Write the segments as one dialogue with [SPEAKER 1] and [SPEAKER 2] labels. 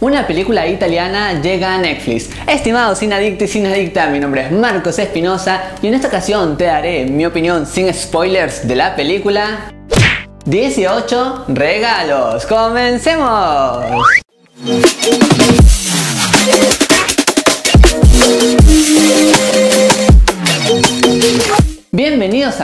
[SPEAKER 1] Una película italiana llega a Netflix. Estimados sin adicto y sin adicta, mi nombre es Marcos Espinosa y en esta ocasión te daré mi opinión sin spoilers de la película 18 regalos. ¡Comencemos!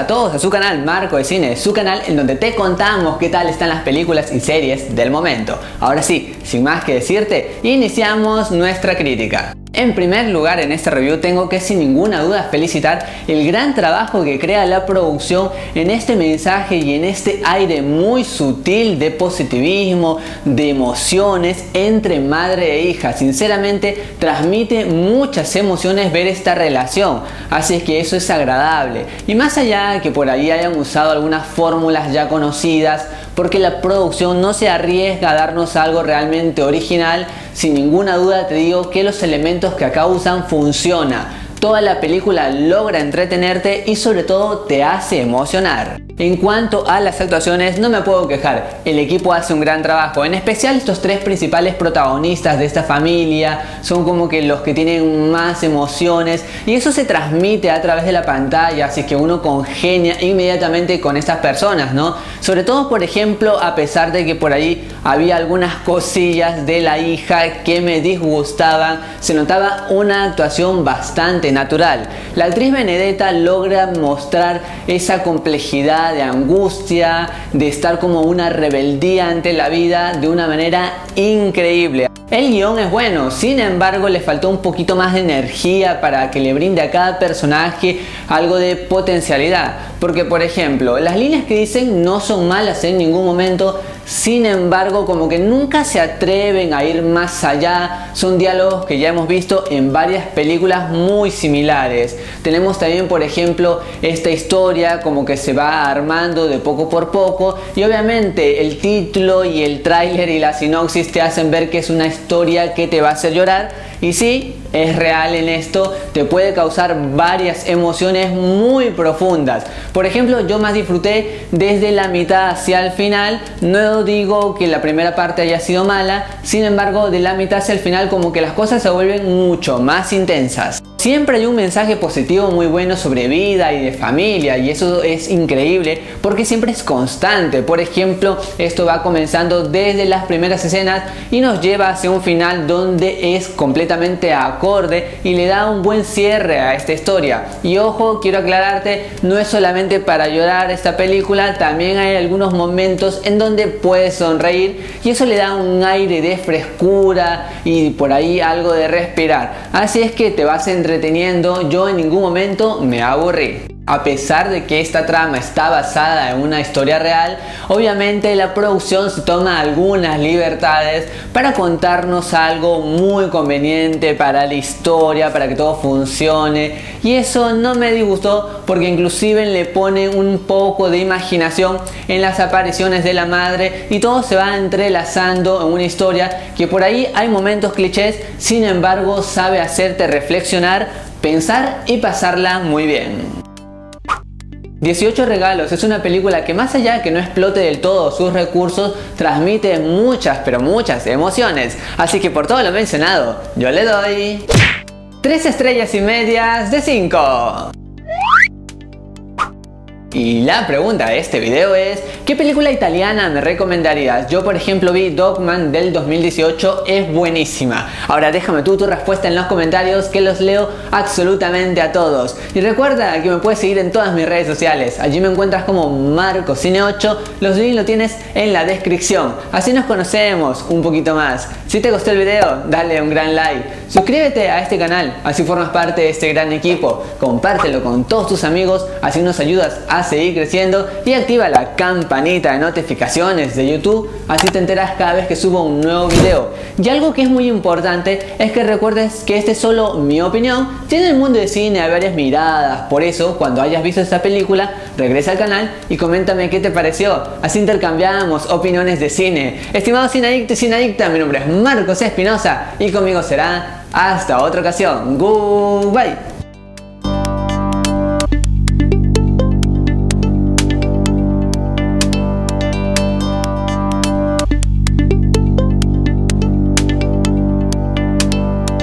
[SPEAKER 1] A todos a su canal Marco de Cine, su canal en donde te contamos qué tal están las películas y series del momento. Ahora sí, sin más que decirte, iniciamos nuestra crítica. En primer lugar en este review tengo que sin ninguna duda felicitar el gran trabajo que crea la producción en este mensaje y en este aire muy sutil de positivismo, de emociones entre madre e hija. Sinceramente transmite muchas emociones ver esta relación, así es que eso es agradable. Y más allá de que por ahí hayan usado algunas fórmulas ya conocidas, porque la producción no se arriesga a darnos algo realmente original, sin ninguna duda te digo que los elementos que acá usan funcionan. Toda la película logra entretenerte y sobre todo te hace emocionar. En cuanto a las actuaciones, no me puedo quejar, el equipo hace un gran trabajo, en especial estos tres principales protagonistas de esta familia, son como que los que tienen más emociones y eso se transmite a través de la pantalla, así que uno congenia inmediatamente con estas personas, ¿no? Sobre todo, por ejemplo, a pesar de que por ahí había algunas cosillas de la hija que me disgustaban, se notaba una actuación bastante natural. La actriz Benedetta logra mostrar esa complejidad de angustia, de estar como una rebeldía ante la vida de una manera increíble. El guion es bueno, sin embargo le faltó un poquito más de energía para que le brinde a cada personaje algo de potencialidad. Porque por ejemplo, las líneas que dicen no son malas en ningún momento, sin embargo como que nunca se atreven a ir más allá, son diálogos que ya hemos visto en varias películas muy similares. Tenemos también por ejemplo esta historia como que se va armando de poco por poco. Y obviamente el título y el tráiler y la sinopsis te hacen ver que es una historia que te va a hacer llorar. Y sí, es real en esto, te puede causar varias emociones muy profundas. Por ejemplo, yo más disfruté desde la mitad hacia el final. No digo que la primera parte haya sido mala, sin embargo, de la mitad hacia el final como que las cosas se vuelven mucho más intensas. Siempre hay un mensaje positivo muy bueno sobre vida y de familia y eso es increíble porque siempre es constante. Por ejemplo, esto va comenzando desde las primeras escenas y nos lleva hacia un final donde es completamente acorde y le da un buen cierre a esta historia. Y ojo, quiero aclararte, no es solamente para llorar esta película, también hay algunos momentos en donde puedes sonreír y eso le da un aire de frescura y por ahí algo de respirar. Así es que te vas a entre entreteniendo, yo en ningún momento me aburrí. A pesar de que esta trama está basada en una historia real, obviamente la producción se toma algunas libertades para contarnos algo muy conveniente para la historia, para que todo funcione. Y eso no me disgustó porque inclusive le pone un poco de imaginación en las apariciones de la madre y todo se va entrelazando en una historia que por ahí hay momentos clichés, sin embargo sabe hacerte reflexionar, pensar y pasarla muy bien. 18 regalos es una película que más allá de que no explote del todo sus recursos, transmite muchas, pero muchas emociones. Así que por todo lo mencionado, yo le doy 3 estrellas y medias de 5. Y la pregunta de este video es, ¿qué película italiana me recomendarías? Yo por ejemplo vi Dogman del 2018, es buenísima. Ahora déjame tú tu respuesta en los comentarios que los leo absolutamente a todos. Y recuerda que me puedes seguir en todas mis redes sociales, allí me encuentras como MarcoCine8, los links lo tienes en la descripción. Así nos conocemos un poquito más. Si te gustó el video, dale un gran like. Suscríbete a este canal, así formas parte de este gran equipo. Compártelo con todos tus amigos, así nos ayudas a seguir creciendo y activa la campanita de notificaciones de YouTube, así te enteras cada vez que subo un nuevo video. Y algo que es muy importante es que recuerdes que este es solo mi opinión, tiene el mundo de cine hay varias miradas, por eso cuando hayas visto esta película, regresa al canal y coméntame qué te pareció, así intercambiamos opiniones de cine. Estimado cineadicto y cineadicta, mi nombre es Marcos Espinosa y conmigo será hasta otra ocasión. Goodbye.